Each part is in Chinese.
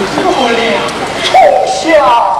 我，那是问啊。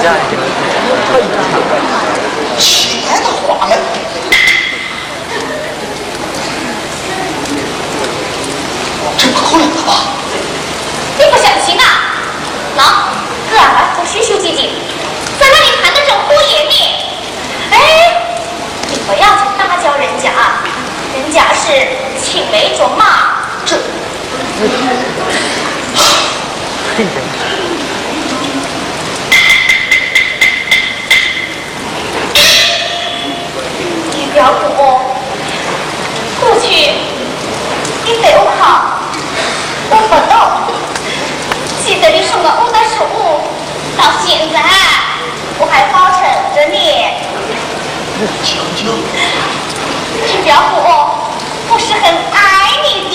亲爱的花们。这不可能了吧？你不相信啊？那格儿来和秀秀姐姐在那里谈的正火热呢。哎，你不要去打搅人家，人家是青梅竹马。这，你不要哭，过去你对我好。我不懂，记得你送我我的书，到现在我还保存着呢。求求，你不要哭，我是很爱你的。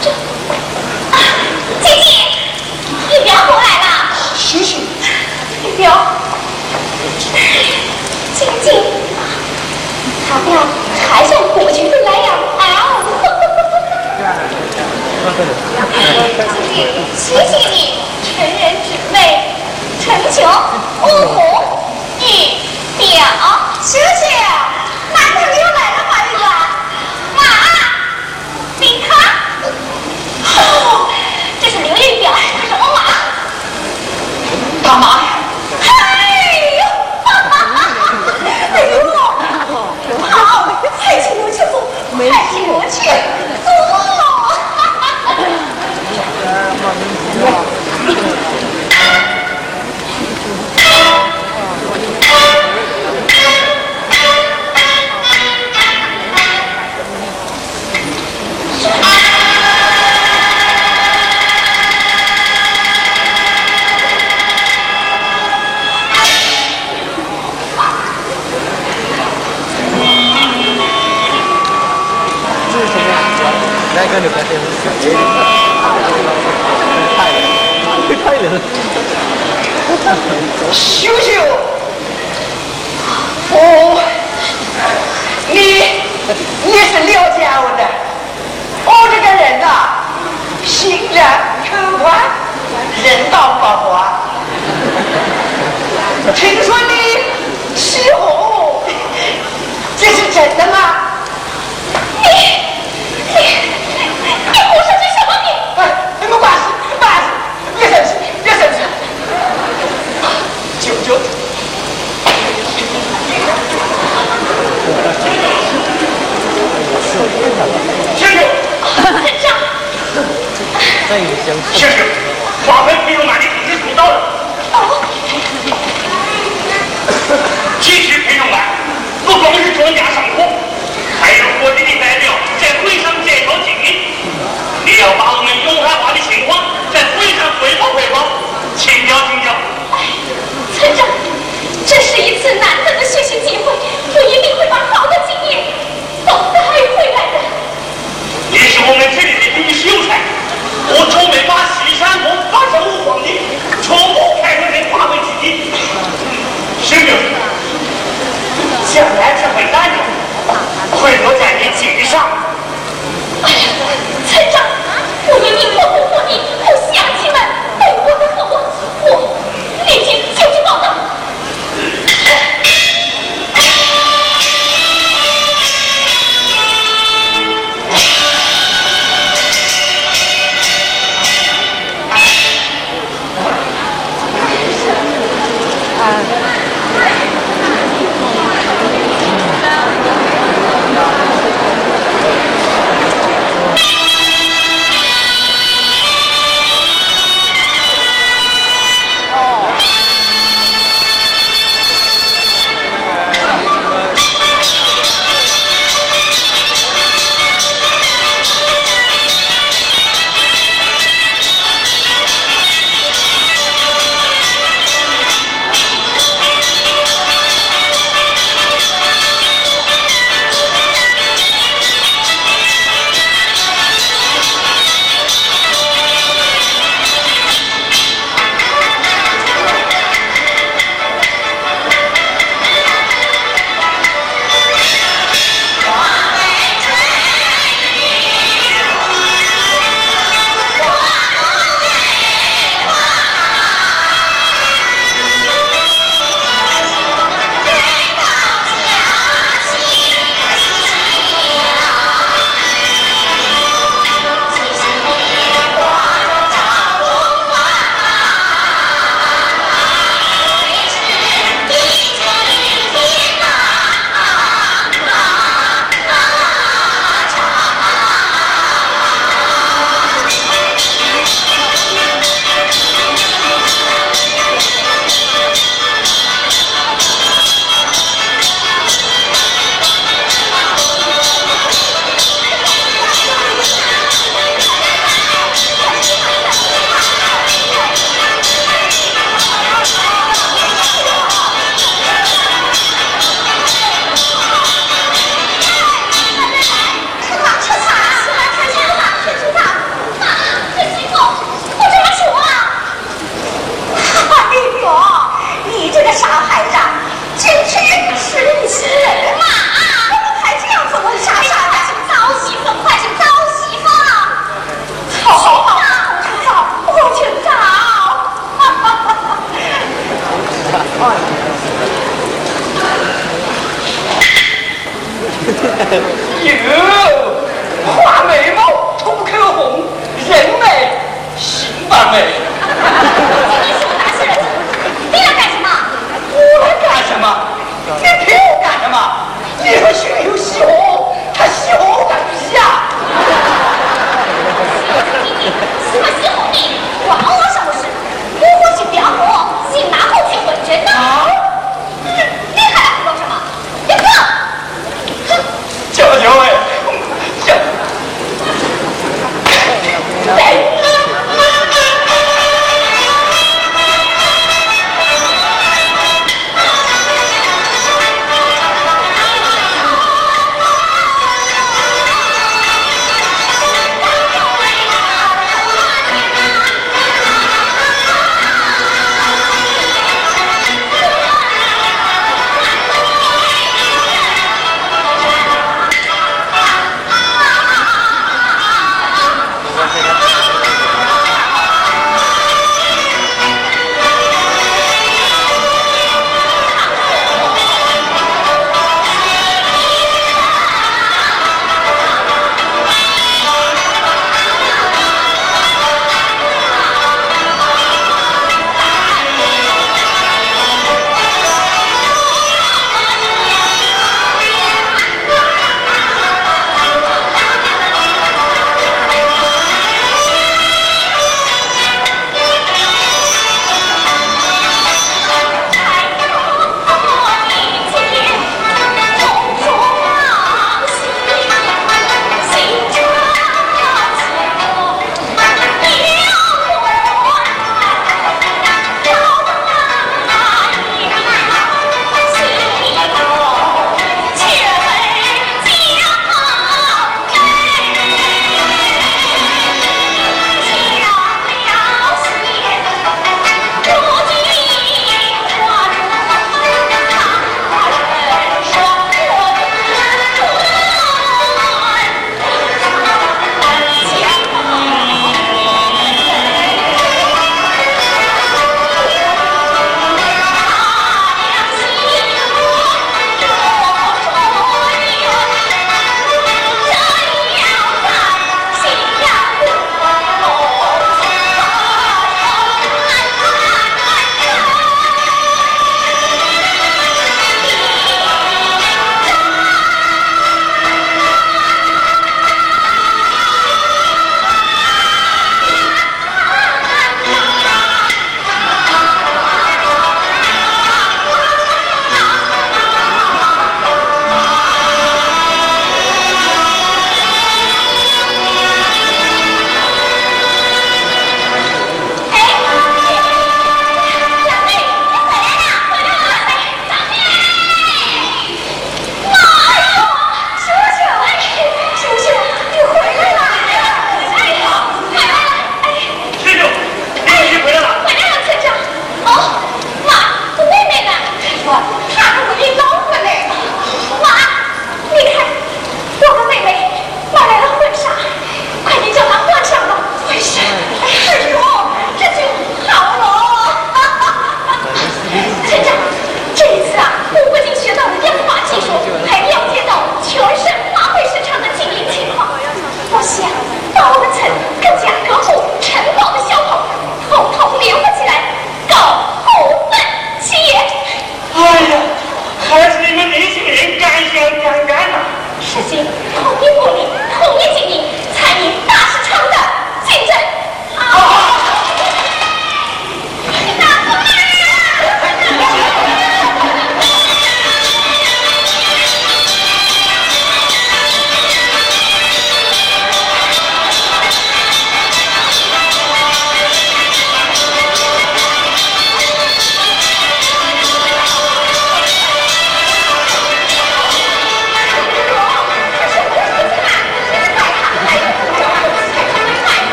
这，姐姐，你不要过来了。醒醒！你不要，姐姐，他不要还像过去的那样啊！姐姐，谢谢你，成人之美，成就五虎一表，谢谢。男朋友来了，马玉兰，妈，你看，哦，这是刘玉表，这是我妈，大妈，哎呦，哈哈哈哈！哎呦，好，还请我去做，还请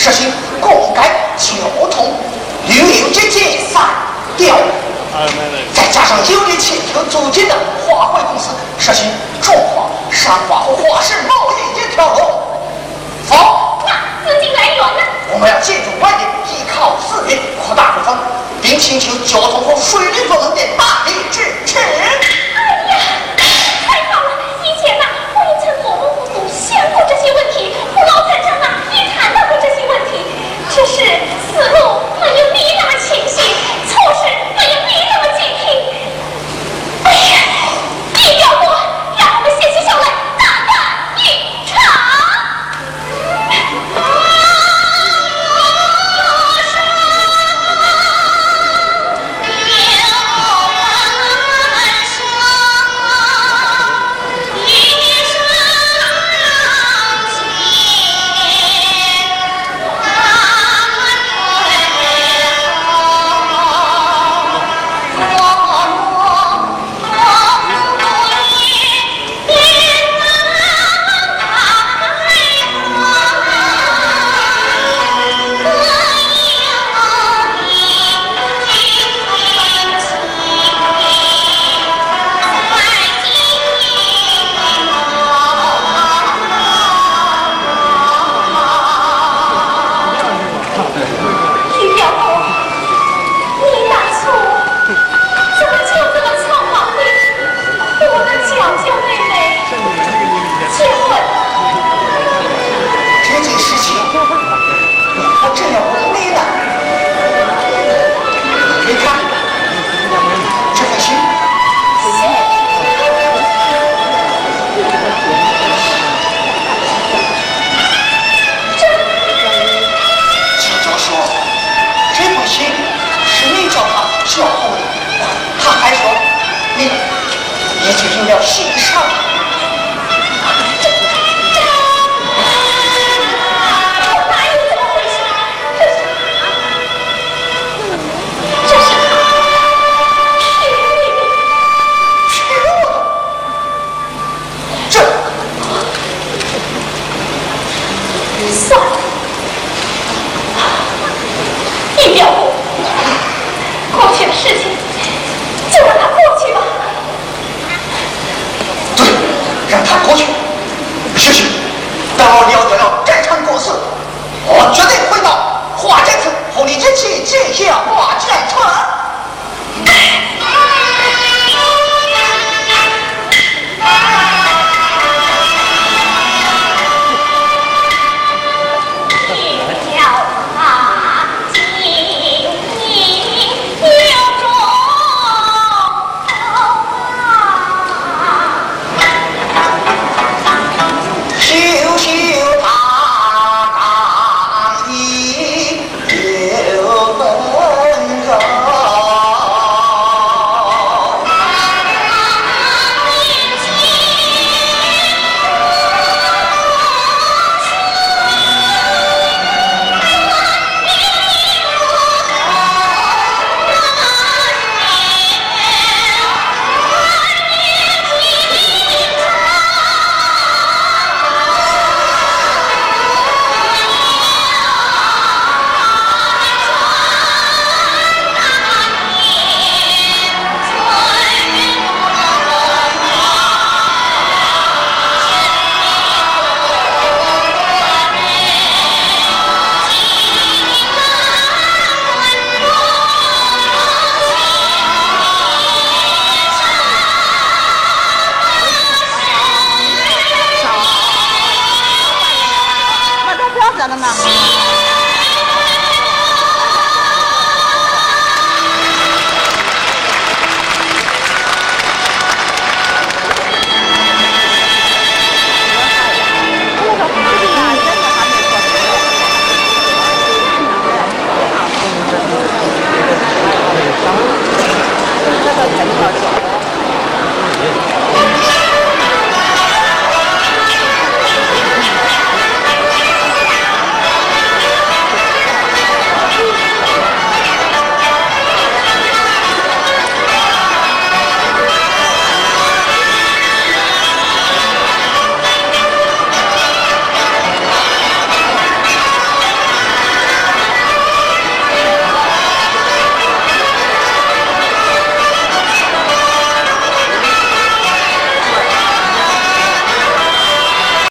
实行过街交通、旅游及解散调，再加上有力气就组织的华汇公司，实行中华、商华和华氏贸易一条龙。好，那资金来源呢？我们要借助外力，依靠自力扩大股份，并请求交通和水利部门的大力支持。